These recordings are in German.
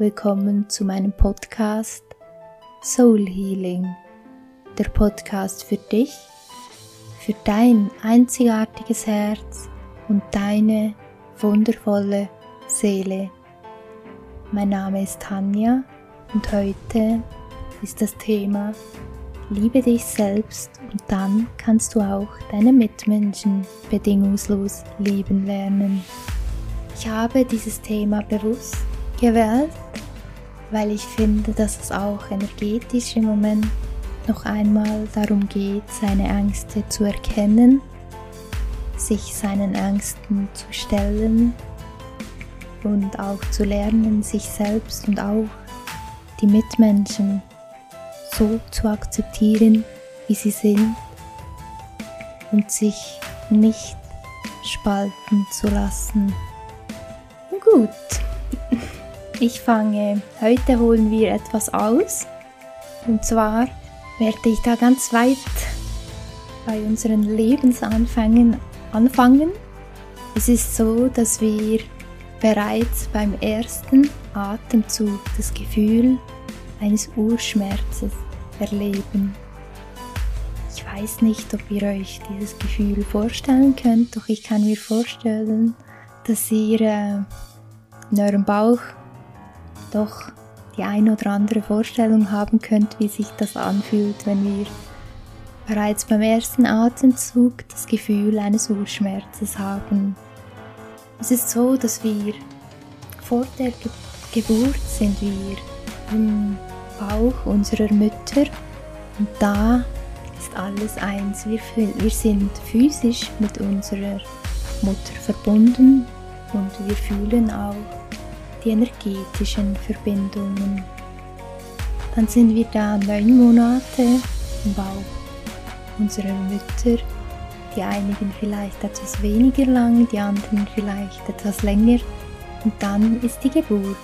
willkommen zu meinem Podcast Soul Healing. Der Podcast für dich, für dein einzigartiges Herz und deine wundervolle Seele. Mein Name ist Tanja und heute ist das Thema Liebe dich selbst und dann kannst du auch deine Mitmenschen bedingungslos lieben lernen. Ich habe dieses Thema bewusst gewählt, weil ich finde, dass es auch energetisch im Moment noch einmal darum geht, seine Ängste zu erkennen, sich seinen Ängsten zu stellen und auch zu lernen, sich selbst und auch die Mitmenschen so zu akzeptieren, wie sie sind und sich nicht spalten zu lassen. Gut, ich fange. Heute holen wir etwas aus. Und zwar werde ich da ganz weit bei unseren Lebensanfängen anfangen. Es ist so, dass wir bereits beim ersten Atemzug das Gefühl eines Urschmerzes erleben. Ich weiß nicht, ob ihr euch dieses Gefühl vorstellen könnt, doch ich kann mir vorstellen, dass ihr äh, in eurem Bauch doch die eine oder andere Vorstellung haben könnt, wie sich das anfühlt, wenn wir bereits beim ersten Atemzug das Gefühl eines Urschmerzes haben. Es ist so, dass wir vor der Ge Geburt sind wir im Bauch unserer Mütter und da ist alles eins. Wir, wir sind physisch mit unserer Mutter verbunden und wir fühlen auch die energetischen Verbindungen. Dann sind wir da neun Monate im Bauch unserer Mütter, die einigen vielleicht etwas weniger lang, die anderen vielleicht etwas länger. Und dann ist die Geburt.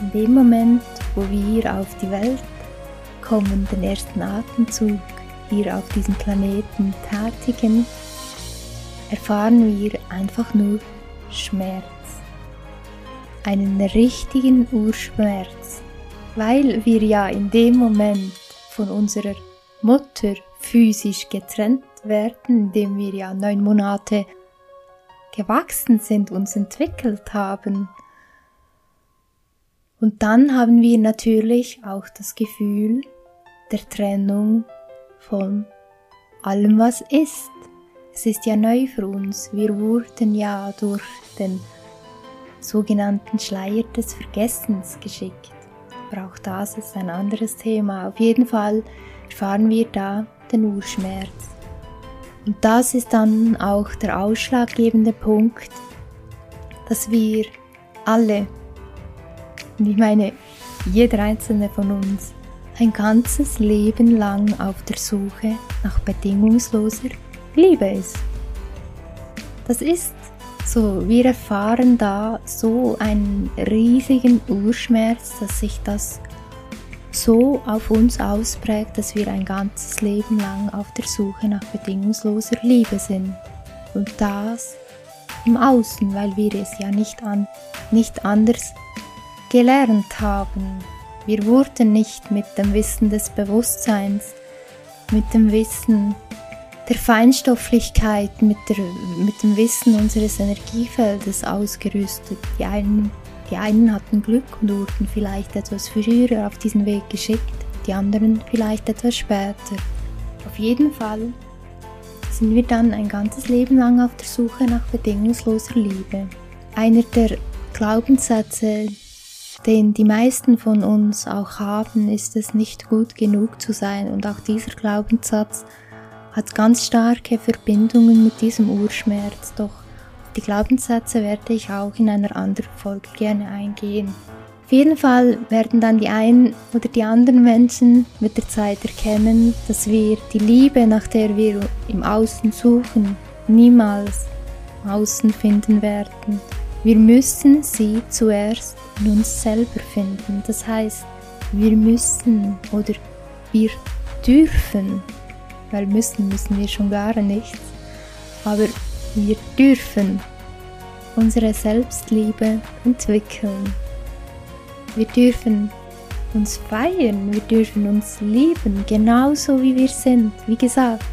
In dem Moment, wo wir auf die Welt kommen, den ersten Atemzug hier auf diesem Planeten tätigen, erfahren wir einfach nur Schmerz einen richtigen Urschmerz, weil wir ja in dem Moment von unserer Mutter physisch getrennt werden, indem wir ja neun Monate gewachsen sind, uns entwickelt haben. Und dann haben wir natürlich auch das Gefühl der Trennung von allem, was ist. Es ist ja neu für uns. Wir wurden ja durch den sogenannten Schleier des Vergessens geschickt. Aber auch das ist ein anderes Thema. Auf jeden Fall erfahren wir da den Urschmerz. Und das ist dann auch der ausschlaggebende Punkt, dass wir alle, und ich meine jeder einzelne von uns, ein ganzes Leben lang auf der Suche nach bedingungsloser Liebe ist. Das ist so, wir erfahren da so einen riesigen Urschmerz, dass sich das so auf uns ausprägt, dass wir ein ganzes Leben lang auf der Suche nach bedingungsloser Liebe sind. Und das im Außen, weil wir es ja nicht, an, nicht anders gelernt haben. Wir wurden nicht mit dem Wissen des Bewusstseins, mit dem Wissen der Feinstofflichkeit, mit, der, mit dem Wissen unseres Energiefeldes ausgerüstet. Die einen, die einen hatten Glück und wurden vielleicht etwas früher auf diesen Weg geschickt, die anderen vielleicht etwas später. Auf jeden Fall sind wir dann ein ganzes Leben lang auf der Suche nach bedingungsloser Liebe. Einer der Glaubenssätze, den die meisten von uns auch haben, ist es nicht gut genug zu sein und auch dieser Glaubenssatz hat ganz starke Verbindungen mit diesem Urschmerz, doch auf die Glaubenssätze werde ich auch in einer anderen Folge gerne eingehen. Auf jeden Fall werden dann die einen oder die anderen Menschen mit der Zeit erkennen, dass wir die Liebe, nach der wir im Außen suchen, niemals im Außen finden werden. Wir müssen sie zuerst in uns selber finden. Das heißt, wir müssen oder wir dürfen weil müssen müssen wir schon gar nichts. Aber wir dürfen unsere Selbstliebe entwickeln. Wir dürfen uns feiern, wir dürfen uns lieben, genauso wie wir sind. Wie gesagt,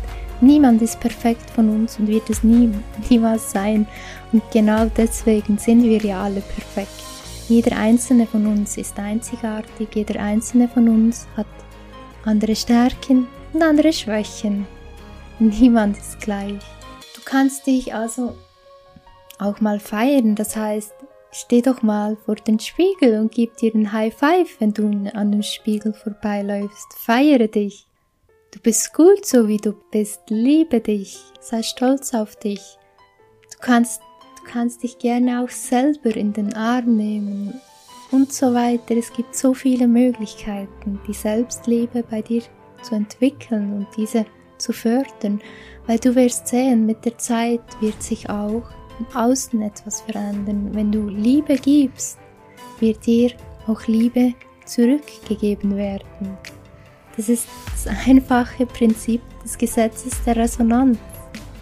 niemand ist perfekt von uns und wird es nie, niemals sein. Und genau deswegen sind wir ja alle perfekt. Jeder einzelne von uns ist einzigartig, jeder einzelne von uns hat andere Stärken und andere Schwächen. Niemand ist gleich. Du kannst dich also auch mal feiern, das heißt, Steh doch mal vor den Spiegel und gib dir ein High Five, wenn du an dem Spiegel vorbeiläufst. Feiere dich. Du bist gut so wie du bist. Liebe dich. Sei stolz auf dich. Du kannst, du kannst dich gerne auch selber in den Arm nehmen und so weiter. Es gibt so viele Möglichkeiten, die Selbstliebe bei dir zu entwickeln und diese zu fördern, weil du wirst sehen, mit der Zeit wird sich auch im Außen etwas verändern. Wenn du Liebe gibst, wird dir auch Liebe zurückgegeben werden. Das ist das einfache Prinzip des Gesetzes der Resonanz.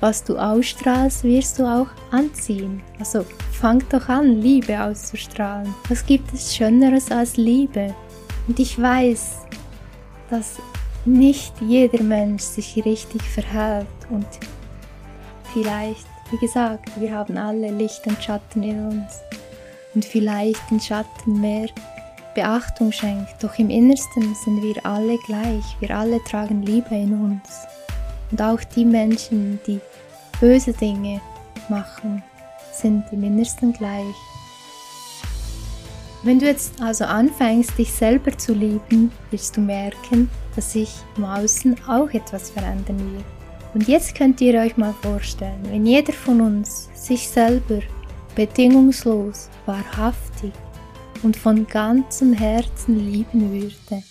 Was du ausstrahlst, wirst du auch anziehen. Also fang doch an, Liebe auszustrahlen. Was gibt es Schöneres als Liebe? Und ich weiß, dass nicht jeder Mensch sich richtig verhält und vielleicht wie gesagt, wir haben alle Licht und Schatten in uns und vielleicht den Schatten mehr Beachtung schenkt, doch im Innersten sind wir alle gleich, wir alle tragen Liebe in uns. Und auch die Menschen, die böse Dinge machen, sind im Innersten gleich. Wenn du jetzt also anfängst, dich selber zu lieben, wirst du merken, dass sich im Außen auch etwas verändern wird. Und jetzt könnt ihr euch mal vorstellen, wenn jeder von uns sich selber bedingungslos, wahrhaftig und von ganzem Herzen lieben würde,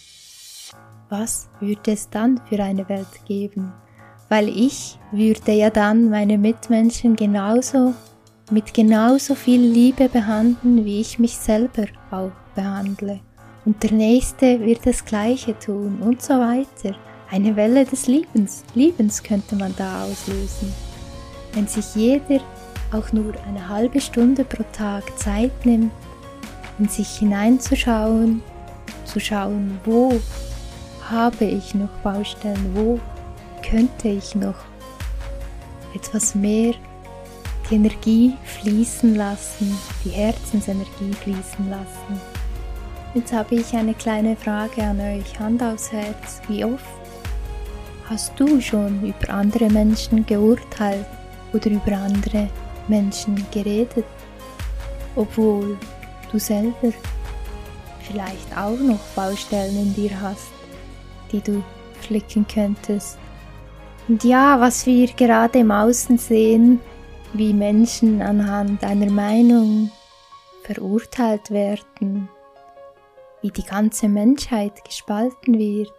was würde es dann für eine Welt geben? Weil ich würde ja dann meine Mitmenschen genauso mit genauso viel Liebe behandeln, wie ich mich selber auch behandle. Und der Nächste wird das Gleiche tun und so weiter. Eine Welle des Liebens, Liebens könnte man da auslösen. Wenn sich jeder auch nur eine halbe Stunde pro Tag Zeit nimmt, in sich hineinzuschauen, zu schauen, wo habe ich noch Baustellen, wo könnte ich noch etwas mehr die Energie fließen lassen, die Herzensenergie fließen lassen. Jetzt habe ich eine kleine Frage an euch, Hand aufs Herz. Wie oft Hast du schon über andere Menschen geurteilt oder über andere Menschen geredet, obwohl du selber vielleicht auch noch Baustellen in dir hast, die du flicken könntest? Und ja, was wir gerade im Außen sehen, wie Menschen anhand einer Meinung verurteilt werden, wie die ganze Menschheit gespalten wird,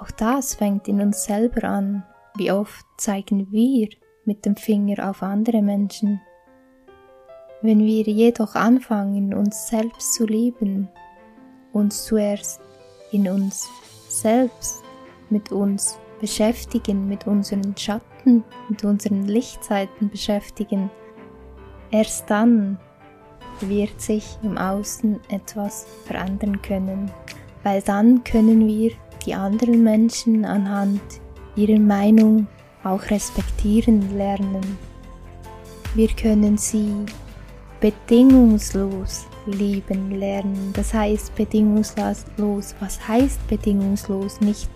auch das fängt in uns selber an. Wie oft zeigen wir mit dem Finger auf andere Menschen. Wenn wir jedoch anfangen, uns selbst zu lieben, uns zuerst in uns selbst, mit uns beschäftigen, mit unseren Schatten, mit unseren Lichtseiten beschäftigen, erst dann wird sich im Außen etwas verändern können, weil dann können wir die anderen Menschen anhand ihrer Meinung auch respektieren lernen. Wir können sie bedingungslos lieben lernen. Das heißt bedingungslos. Was heißt bedingungslos? Nicht,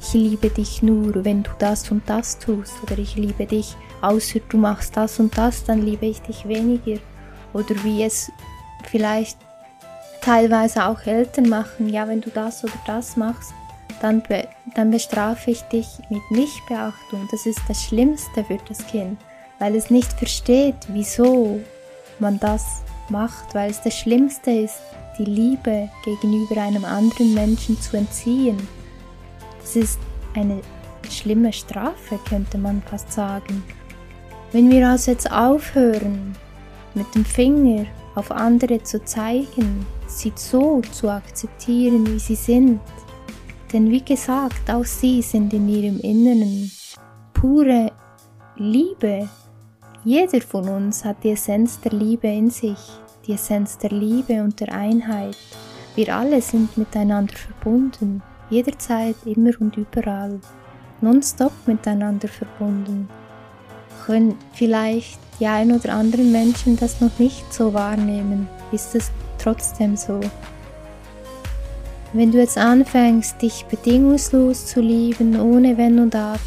ich liebe dich nur, wenn du das und das tust. Oder ich liebe dich, außer du machst das und das, dann liebe ich dich weniger. Oder wie es vielleicht teilweise auch Eltern machen. Ja, wenn du das oder das machst, dann, be dann bestrafe ich dich mit Nichtbeachtung. Das ist das Schlimmste für das Kind, weil es nicht versteht, wieso man das macht, weil es das Schlimmste ist, die Liebe gegenüber einem anderen Menschen zu entziehen. Das ist eine schlimme Strafe, könnte man fast sagen. Wenn wir also jetzt aufhören, mit dem Finger auf andere zu zeigen, sie so zu akzeptieren, wie sie sind, denn wie gesagt, auch sie sind in ihrem Inneren pure Liebe, Jeder von uns hat die Essenz der Liebe in sich, die Essenz der Liebe und der Einheit. Wir alle sind miteinander verbunden, jederzeit, immer und überall, nonstop miteinander verbunden. Können vielleicht die ein oder anderen Menschen das noch nicht so wahrnehmen, ist es trotzdem so. Wenn du jetzt anfängst, dich bedingungslos zu lieben, ohne Wenn und Aber,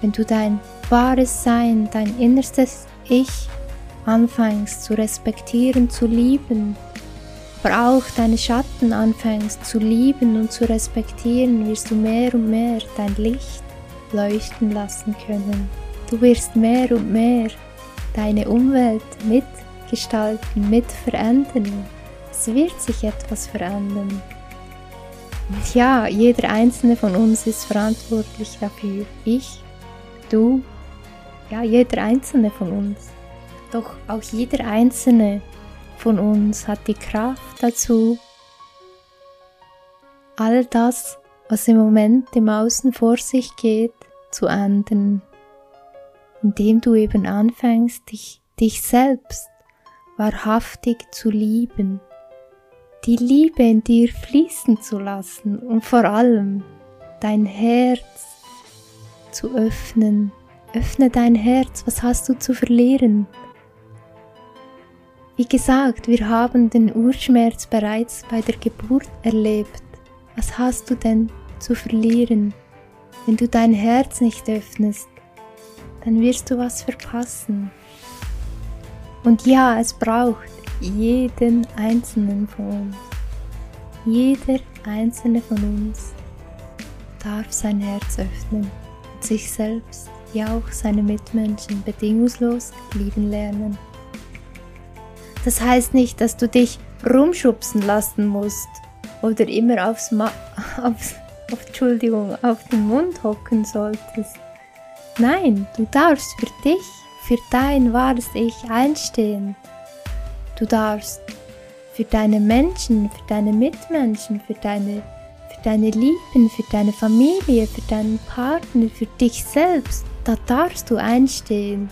wenn du dein wahres Sein, dein innerstes Ich anfängst zu respektieren, zu lieben, aber auch deine Schatten anfängst zu lieben und zu respektieren, wirst du mehr und mehr dein Licht leuchten lassen können. Du wirst mehr und mehr deine Umwelt mitgestalten, mit verändern. Es wird sich etwas verändern. Und ja, jeder einzelne von uns ist verantwortlich dafür. Ich, du, ja, jeder einzelne von uns. Doch auch jeder einzelne von uns hat die Kraft dazu, all das, was im Moment im Außen vor sich geht, zu ändern, indem du eben anfängst, dich, dich selbst wahrhaftig zu lieben, die Liebe in dir fließen zu lassen und vor allem dein Herz zu öffnen. Öffne dein Herz, was hast du zu verlieren? Wie gesagt, wir haben den Urschmerz bereits bei der Geburt erlebt. Was hast du denn zu verlieren? Wenn du dein Herz nicht öffnest, dann wirst du was verpassen. Und ja, es braucht jeden einzelnen von uns. Jeder einzelne von uns darf sein Herz öffnen und sich selbst, ja auch seine Mitmenschen bedingungslos lieben lernen. Das heißt nicht, dass du dich rumschubsen lassen musst oder immer aufs, Ma aufs auf, Entschuldigung, auf den Mund hocken solltest. Nein, du darfst für dich, für dein wahres Ich einstehen. Du darfst für deine Menschen, für deine Mitmenschen, für deine, für deine Lieben, für deine Familie, für deinen Partner, für dich selbst, da darfst du einstehen.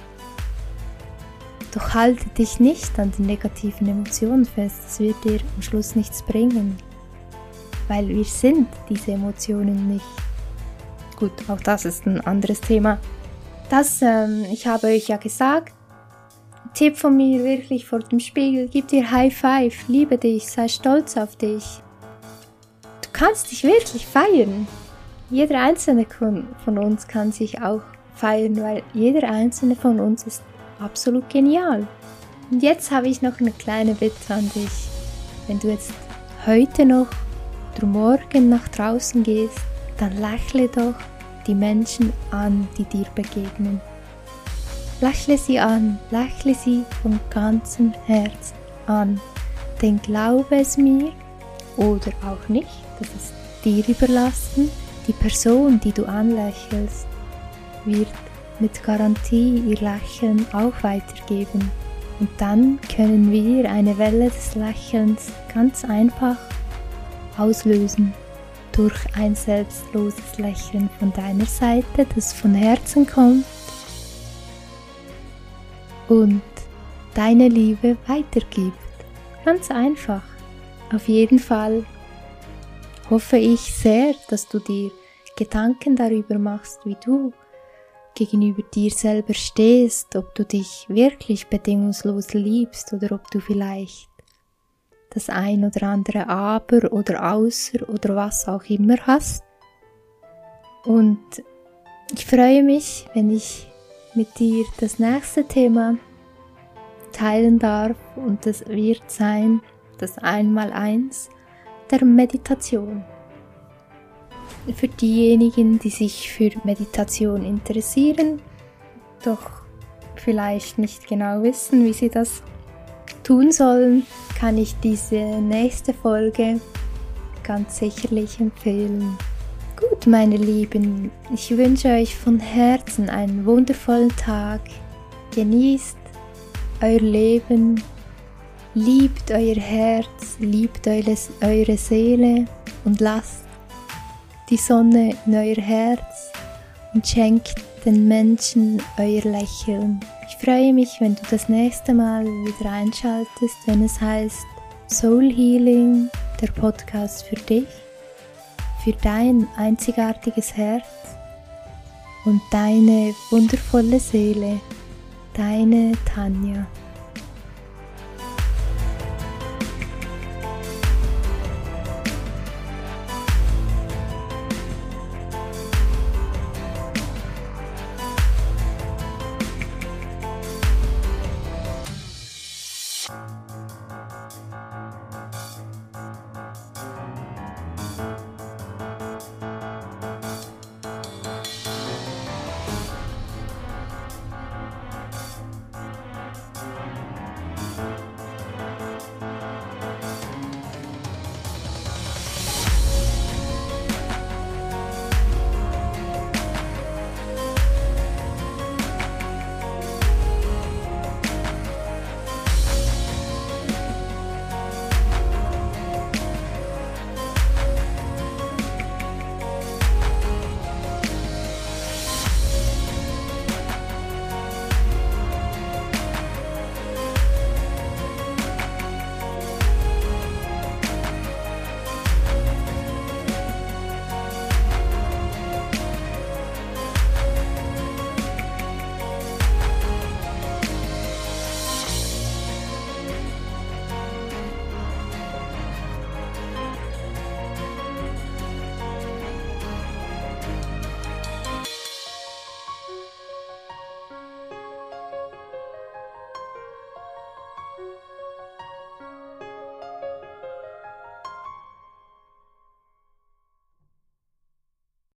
Doch halte dich nicht an den negativen Emotionen fest, das wird dir am Schluss nichts bringen. Weil wir sind diese Emotionen nicht. Gut, auch das ist ein anderes Thema. Das, ähm, ich habe euch ja gesagt, Tipp von mir wirklich vor dem Spiegel, gib dir High Five, liebe dich, sei stolz auf dich. Du kannst dich wirklich feiern. Jeder einzelne von uns kann sich auch feiern, weil jeder einzelne von uns ist absolut genial. Und jetzt habe ich noch eine kleine Bitte an dich. Wenn du jetzt heute noch oder morgen nach draußen gehst, dann lächle doch die Menschen an, die dir begegnen. Lächle sie an, lächle sie von ganzem Herzen an. Denn glaube es mir oder auch nicht, das ist dir überlassen, die Person, die du anlächelst, wird mit Garantie ihr Lächeln auch weitergeben. Und dann können wir eine Welle des Lächelns ganz einfach auslösen durch ein selbstloses Lächeln von deiner Seite, das von Herzen kommt und deine Liebe weitergibt. Ganz einfach. Auf jeden Fall hoffe ich sehr, dass du dir Gedanken darüber machst, wie du gegenüber dir selber stehst, ob du dich wirklich bedingungslos liebst oder ob du vielleicht das ein oder andere Aber oder Außer oder was auch immer hast. Und ich freue mich, wenn ich mit dir das nächste Thema teilen darf und das wird sein das Einmaleins der Meditation für diejenigen, die sich für Meditation interessieren, doch vielleicht nicht genau wissen, wie sie das tun sollen, kann ich diese nächste Folge ganz sicherlich empfehlen. Gut, meine Lieben, ich wünsche euch von Herzen einen wundervollen Tag. Genießt euer Leben, liebt euer Herz, liebt eure, Seele und lasst die Sonne in euer Herz und schenkt den Menschen euer Lächeln. Ich freue mich, wenn du das nächste Mal wieder einschaltest, wenn es heißt Soul Healing, der Podcast für dich, für dein einzigartiges Herz und deine wundervolle Seele, deine Tanja.